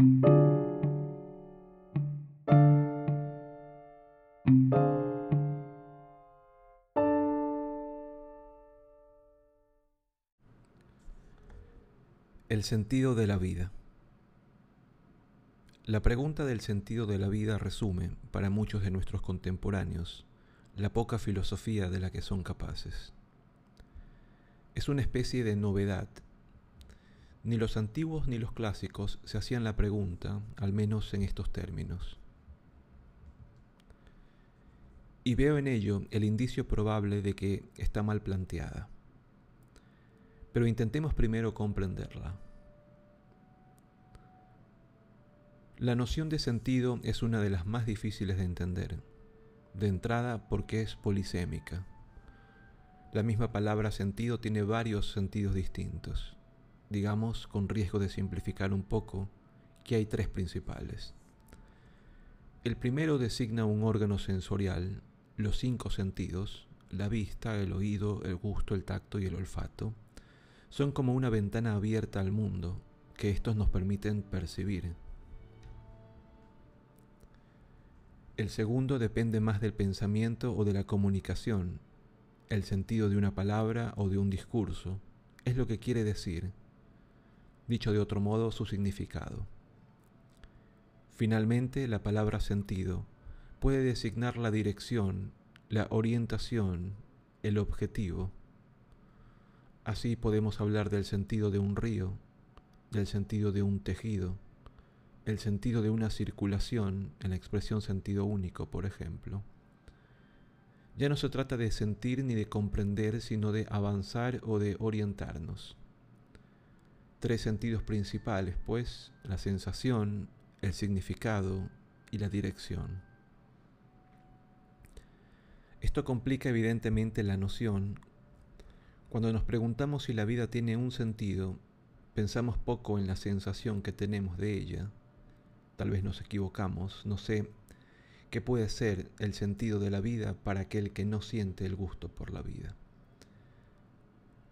El sentido de la vida. La pregunta del sentido de la vida resume, para muchos de nuestros contemporáneos, la poca filosofía de la que son capaces. Es una especie de novedad. Ni los antiguos ni los clásicos se hacían la pregunta, al menos en estos términos. Y veo en ello el indicio probable de que está mal planteada. Pero intentemos primero comprenderla. La noción de sentido es una de las más difíciles de entender, de entrada porque es polisémica. La misma palabra sentido tiene varios sentidos distintos. Digamos, con riesgo de simplificar un poco, que hay tres principales. El primero designa un órgano sensorial, los cinco sentidos, la vista, el oído, el gusto, el tacto y el olfato, son como una ventana abierta al mundo que estos nos permiten percibir. El segundo depende más del pensamiento o de la comunicación, el sentido de una palabra o de un discurso, es lo que quiere decir, dicho de otro modo su significado. Finalmente, la palabra sentido puede designar la dirección, la orientación, el objetivo. Así podemos hablar del sentido de un río, del sentido de un tejido, el sentido de una circulación en la expresión sentido único, por ejemplo. Ya no se trata de sentir ni de comprender, sino de avanzar o de orientarnos. Tres sentidos principales, pues, la sensación, el significado y la dirección. Esto complica evidentemente la noción cuando nos preguntamos si la vida tiene un sentido, pensamos poco en la sensación que tenemos de ella. Tal vez nos equivocamos, no sé qué puede ser el sentido de la vida para aquel que no siente el gusto por la vida.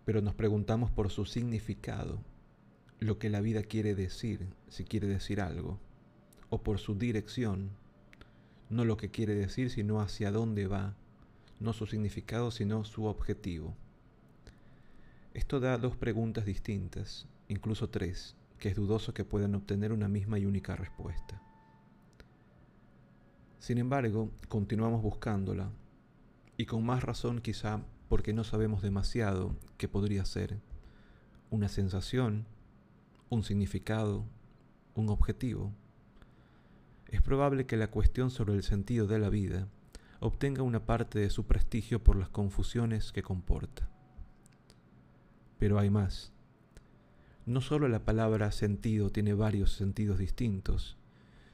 Pero nos preguntamos por su significado, lo que la vida quiere decir, si quiere decir algo, o por su dirección, no lo que quiere decir, sino hacia dónde va, no su significado, sino su objetivo. Esto da dos preguntas distintas, incluso tres, que es dudoso que puedan obtener una misma y única respuesta. Sin embargo, continuamos buscándola, y con más razón quizá porque no sabemos demasiado qué podría ser una sensación, un significado, un objetivo. Es probable que la cuestión sobre el sentido de la vida obtenga una parte de su prestigio por las confusiones que comporta. Pero hay más. No solo la palabra sentido tiene varios sentidos distintos,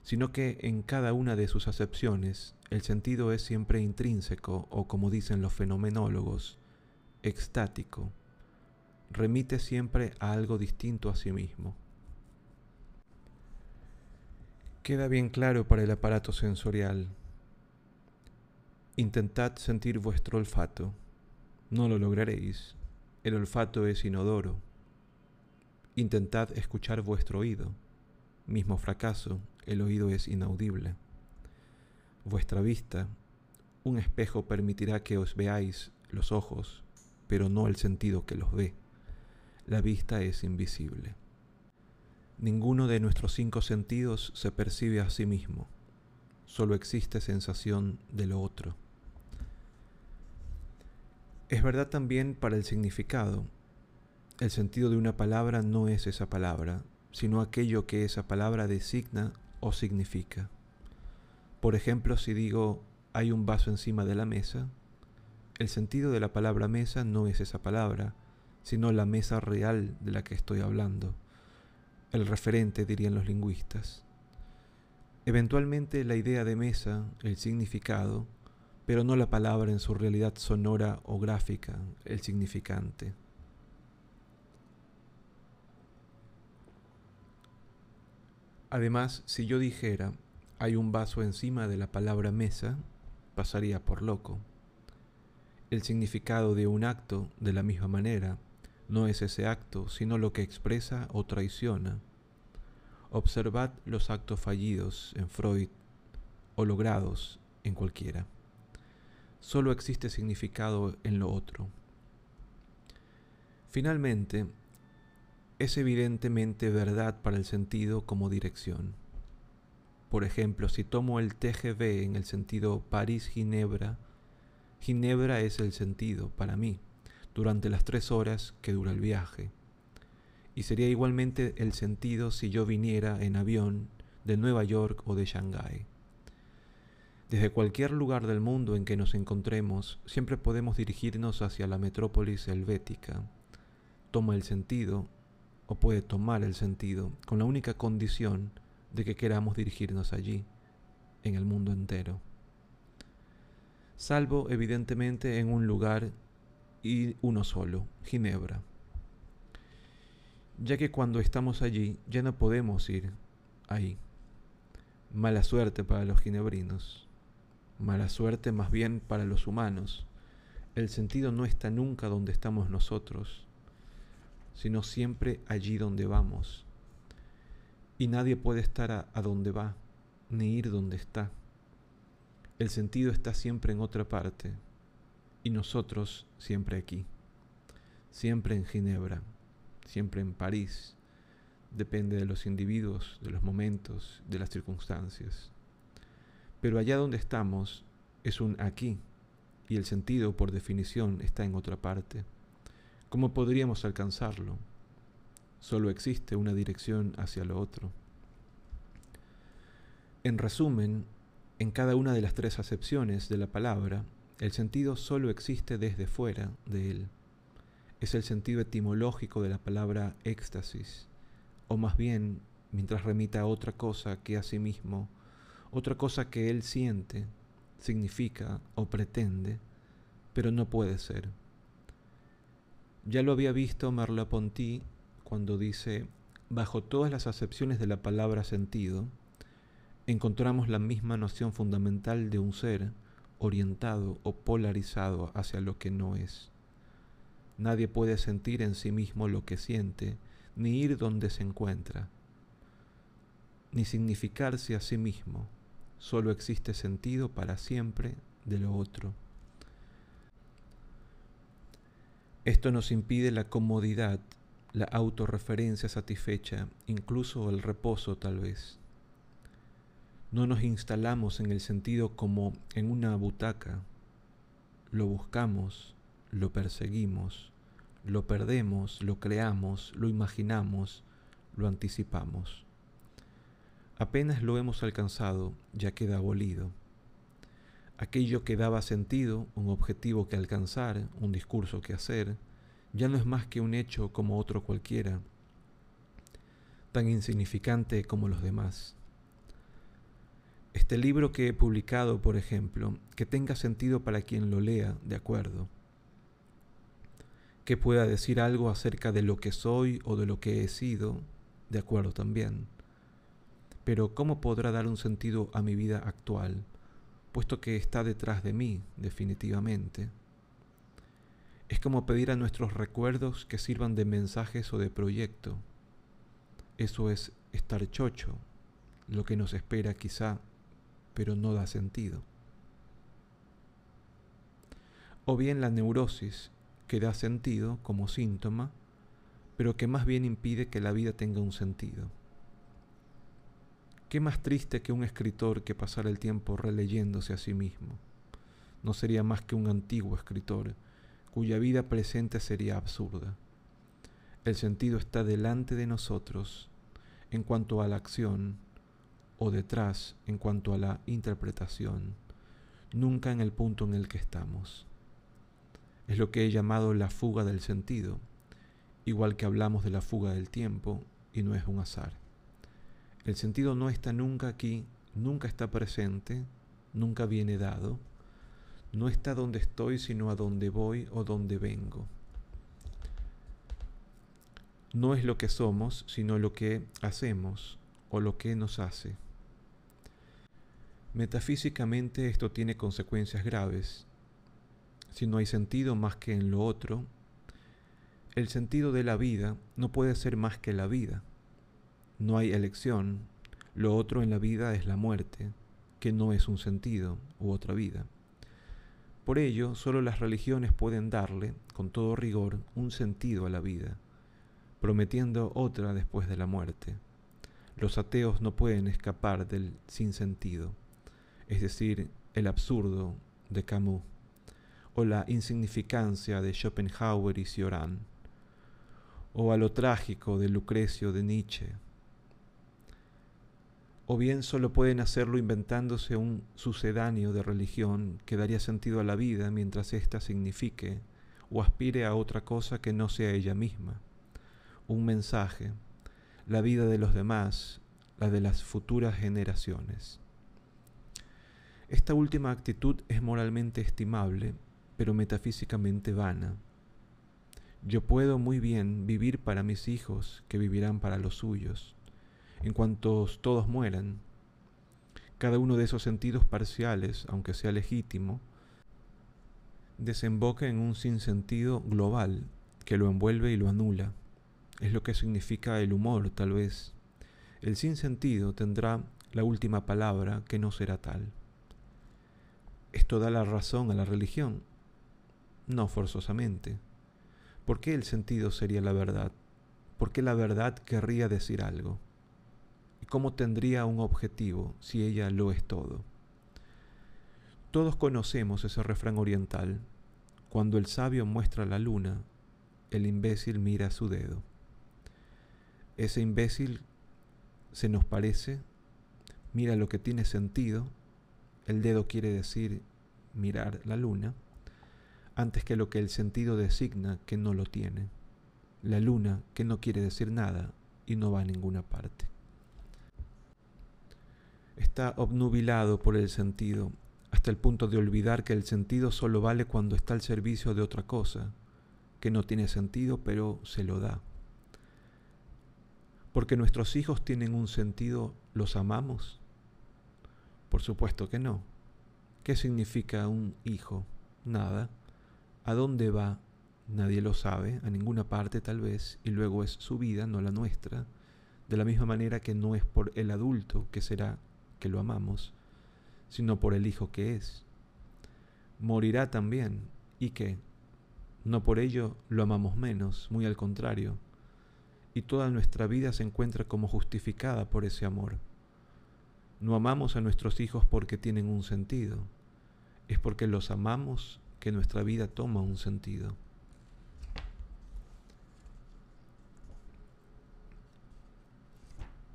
sino que en cada una de sus acepciones el sentido es siempre intrínseco o como dicen los fenomenólogos, extático, remite siempre a algo distinto a sí mismo. Queda bien claro para el aparato sensorial. Intentad sentir vuestro olfato, no lo lograréis, el olfato es inodoro. Intentad escuchar vuestro oído. Mismo fracaso, el oído es inaudible. Vuestra vista, un espejo permitirá que os veáis los ojos, pero no el sentido que los ve. La vista es invisible. Ninguno de nuestros cinco sentidos se percibe a sí mismo, solo existe sensación de lo otro. Es verdad también para el significado. El sentido de una palabra no es esa palabra, sino aquello que esa palabra designa o significa. Por ejemplo, si digo hay un vaso encima de la mesa, el sentido de la palabra mesa no es esa palabra, sino la mesa real de la que estoy hablando, el referente dirían los lingüistas. Eventualmente la idea de mesa, el significado, pero no la palabra en su realidad sonora o gráfica, el significante. Además, si yo dijera hay un vaso encima de la palabra mesa, pasaría por loco. El significado de un acto, de la misma manera, no es ese acto, sino lo que expresa o traiciona. Observad los actos fallidos en Freud o logrados en cualquiera. Solo existe significado en lo otro. Finalmente, es evidentemente verdad para el sentido como dirección. Por ejemplo, si tomo el TGV en el sentido París-Ginebra, Ginebra es el sentido para mí durante las tres horas que dura el viaje. Y sería igualmente el sentido si yo viniera en avión de Nueva York o de Shanghái. Desde cualquier lugar del mundo en que nos encontremos, siempre podemos dirigirnos hacia la metrópolis helvética. Toma el sentido, o puede tomar el sentido, con la única condición de que queramos dirigirnos allí, en el mundo entero salvo evidentemente en un lugar y uno solo, Ginebra. Ya que cuando estamos allí ya no podemos ir ahí. Mala suerte para los ginebrinos. Mala suerte más bien para los humanos. El sentido no está nunca donde estamos nosotros, sino siempre allí donde vamos. Y nadie puede estar a, a donde va, ni ir donde está. El sentido está siempre en otra parte y nosotros siempre aquí, siempre en Ginebra, siempre en París. Depende de los individuos, de los momentos, de las circunstancias. Pero allá donde estamos es un aquí y el sentido por definición está en otra parte. ¿Cómo podríamos alcanzarlo? Solo existe una dirección hacia lo otro. En resumen, en cada una de las tres acepciones de la palabra, el sentido solo existe desde fuera de él. Es el sentido etimológico de la palabra éxtasis, o más bien, mientras remita a otra cosa que a sí mismo, otra cosa que él siente, significa o pretende, pero no puede ser. Ya lo había visto Merleau-Ponty cuando dice, bajo todas las acepciones de la palabra sentido, encontramos la misma noción fundamental de un ser orientado o polarizado hacia lo que no es. Nadie puede sentir en sí mismo lo que siente, ni ir donde se encuentra, ni significarse a sí mismo. Solo existe sentido para siempre de lo otro. Esto nos impide la comodidad, la autorreferencia satisfecha, incluso el reposo tal vez. No nos instalamos en el sentido como en una butaca. Lo buscamos, lo perseguimos, lo perdemos, lo creamos, lo imaginamos, lo anticipamos. Apenas lo hemos alcanzado, ya queda abolido. Aquello que daba sentido, un objetivo que alcanzar, un discurso que hacer, ya no es más que un hecho como otro cualquiera, tan insignificante como los demás este libro que he publicado, por ejemplo, que tenga sentido para quien lo lea, de acuerdo. Que pueda decir algo acerca de lo que soy o de lo que he sido, de acuerdo también. Pero ¿cómo podrá dar un sentido a mi vida actual, puesto que está detrás de mí, definitivamente? Es como pedir a nuestros recuerdos que sirvan de mensajes o de proyecto. Eso es estar chocho, lo que nos espera quizá pero no da sentido. O bien la neurosis, que da sentido como síntoma, pero que más bien impide que la vida tenga un sentido. ¿Qué más triste que un escritor que pasara el tiempo releyéndose a sí mismo? No sería más que un antiguo escritor, cuya vida presente sería absurda. El sentido está delante de nosotros en cuanto a la acción o detrás en cuanto a la interpretación, nunca en el punto en el que estamos. Es lo que he llamado la fuga del sentido, igual que hablamos de la fuga del tiempo y no es un azar. El sentido no está nunca aquí, nunca está presente, nunca viene dado, no está donde estoy, sino a donde voy o donde vengo. No es lo que somos, sino lo que hacemos o lo que nos hace. Metafísicamente esto tiene consecuencias graves. Si no hay sentido más que en lo otro, el sentido de la vida no puede ser más que la vida. no hay elección, lo otro en la vida es la muerte, que no es un sentido u otra vida. Por ello, solo las religiones pueden darle, con todo rigor, un sentido a la vida, prometiendo otra después de la muerte. Los ateos no pueden escapar del sinsentido, es decir, el absurdo de Camus, o la insignificancia de Schopenhauer y Cioran, o a lo trágico de Lucrecio de Nietzsche, o bien solo pueden hacerlo inventándose un sucedáneo de religión que daría sentido a la vida mientras ésta signifique o aspire a otra cosa que no sea ella misma, un mensaje, la vida de los demás, la de las futuras generaciones. Esta última actitud es moralmente estimable, pero metafísicamente vana. Yo puedo muy bien vivir para mis hijos que vivirán para los suyos en cuanto todos mueran. Cada uno de esos sentidos parciales, aunque sea legítimo, desemboca en un sinsentido global que lo envuelve y lo anula. Es lo que significa el humor, tal vez. El sinsentido tendrá la última palabra que no será tal. ¿Esto da la razón a la religión? No forzosamente. ¿Por qué el sentido sería la verdad? ¿Por qué la verdad querría decir algo? cómo tendría un objetivo si ella lo es todo? Todos conocemos ese refrán oriental. Cuando el sabio muestra la luna, el imbécil mira su dedo. Ese imbécil se nos parece, mira lo que tiene sentido, el dedo quiere decir mirar la luna, antes que lo que el sentido designa que no lo tiene. La luna que no quiere decir nada y no va a ninguna parte está obnubilado por el sentido, hasta el punto de olvidar que el sentido solo vale cuando está al servicio de otra cosa, que no tiene sentido, pero se lo da. Porque nuestros hijos tienen un sentido, ¿los amamos? Por supuesto que no. ¿Qué significa un hijo? Nada. ¿A dónde va? Nadie lo sabe, a ninguna parte tal vez, y luego es su vida, no la nuestra, de la misma manera que no es por el adulto que será que lo amamos, sino por el Hijo que es. Morirá también, y que no por ello lo amamos menos, muy al contrario, y toda nuestra vida se encuentra como justificada por ese amor. No amamos a nuestros hijos porque tienen un sentido, es porque los amamos que nuestra vida toma un sentido.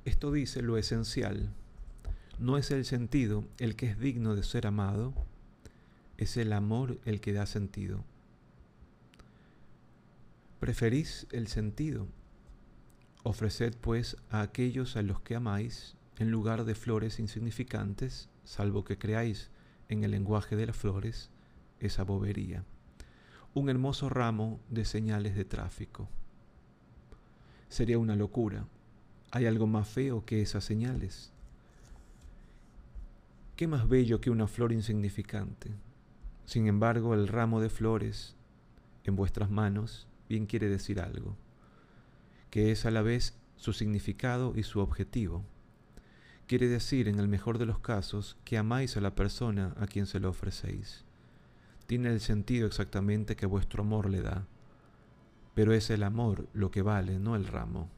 Esto dice lo esencial no es el sentido el que es digno de ser amado, es el amor el que da sentido. Preferís el sentido. Ofreced pues a aquellos a los que amáis, en lugar de flores insignificantes, salvo que creáis en el lenguaje de las flores, esa bobería. Un hermoso ramo de señales de tráfico. Sería una locura. ¿Hay algo más feo que esas señales? ¿Qué más bello que una flor insignificante? Sin embargo, el ramo de flores en vuestras manos bien quiere decir algo, que es a la vez su significado y su objetivo. Quiere decir, en el mejor de los casos, que amáis a la persona a quien se lo ofrecéis. Tiene el sentido exactamente que vuestro amor le da, pero es el amor lo que vale, no el ramo.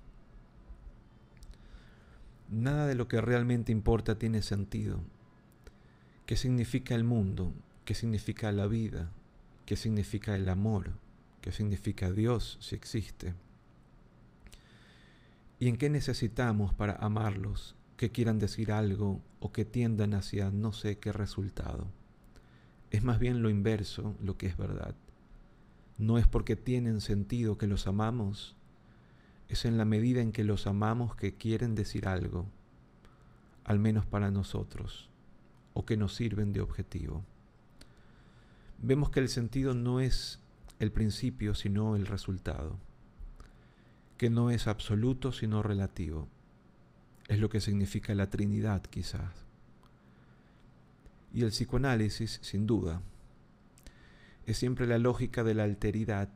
Nada de lo que realmente importa tiene sentido, ¿Qué significa el mundo? ¿Qué significa la vida? ¿Qué significa el amor? ¿Qué significa Dios si existe? ¿Y en qué necesitamos para amarlos que quieran decir algo o que tiendan hacia no sé qué resultado? Es más bien lo inverso lo que es verdad. No es porque tienen sentido que los amamos, es en la medida en que los amamos que quieren decir algo, al menos para nosotros o que nos sirven de objetivo. Vemos que el sentido no es el principio sino el resultado, que no es absoluto sino relativo. Es lo que significa la Trinidad quizás. Y el psicoanálisis, sin duda, es siempre la lógica de la alteridad.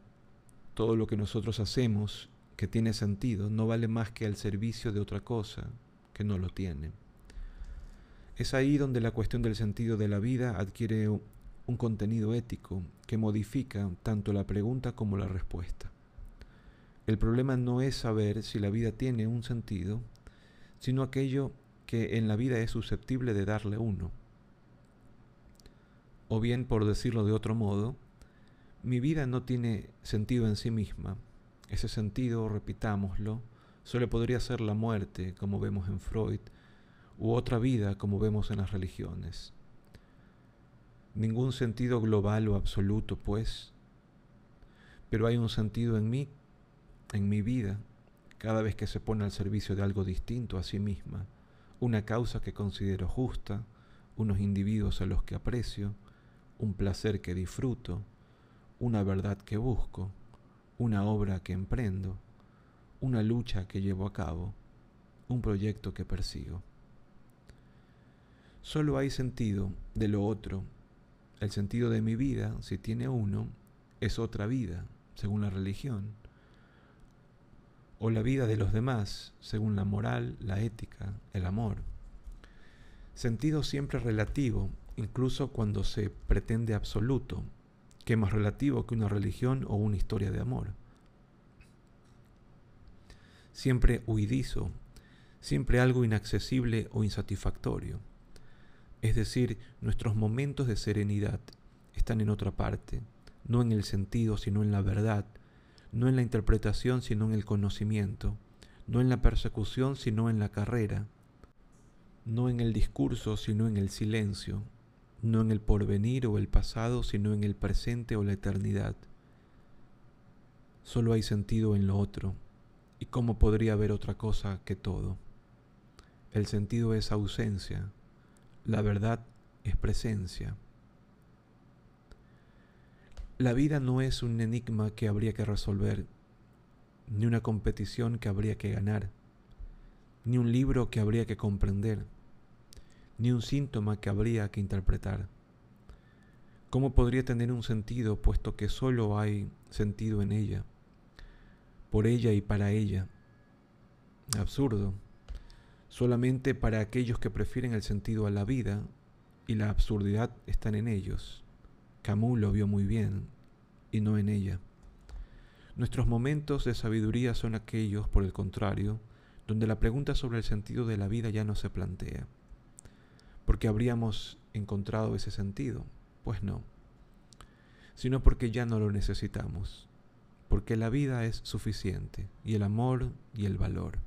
Todo lo que nosotros hacemos que tiene sentido no vale más que al servicio de otra cosa que no lo tiene. Es ahí donde la cuestión del sentido de la vida adquiere un contenido ético que modifica tanto la pregunta como la respuesta. El problema no es saber si la vida tiene un sentido, sino aquello que en la vida es susceptible de darle uno. O bien, por decirlo de otro modo, mi vida no tiene sentido en sí misma. Ese sentido, repitámoslo, solo podría ser la muerte, como vemos en Freud, u otra vida, como vemos en las religiones. Ningún sentido global o absoluto, pues, pero hay un sentido en mí, en mi vida, cada vez que se pone al servicio de algo distinto a sí misma, una causa que considero justa, unos individuos a los que aprecio, un placer que disfruto, una verdad que busco, una obra que emprendo, una lucha que llevo a cabo, un proyecto que persigo. Solo hay sentido de lo otro. El sentido de mi vida, si tiene uno, es otra vida, según la religión, o la vida de los demás, según la moral, la ética, el amor. Sentido siempre relativo, incluso cuando se pretende absoluto, que más relativo que una religión o una historia de amor. Siempre huidizo, siempre algo inaccesible o insatisfactorio. Es decir, nuestros momentos de serenidad están en otra parte, no en el sentido, sino en la verdad, no en la interpretación, sino en el conocimiento, no en la persecución, sino en la carrera, no en el discurso, sino en el silencio, no en el porvenir o el pasado, sino en el presente o la eternidad. Solo hay sentido en lo otro, y cómo podría haber otra cosa que todo. El sentido es ausencia, la verdad es presencia. La vida no es un enigma que habría que resolver, ni una competición que habría que ganar, ni un libro que habría que comprender ni un síntoma que habría que interpretar. ¿Cómo podría tener un sentido puesto que solo hay sentido en ella, por ella y para ella? Absurdo. Solamente para aquellos que prefieren el sentido a la vida y la absurdidad están en ellos. Camus lo vio muy bien y no en ella. Nuestros momentos de sabiduría son aquellos, por el contrario, donde la pregunta sobre el sentido de la vida ya no se plantea porque habríamos encontrado ese sentido. Pues no, sino porque ya no lo necesitamos, porque la vida es suficiente y el amor y el valor.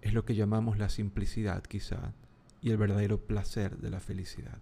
Es lo que llamamos la simplicidad quizá y el verdadero placer de la felicidad.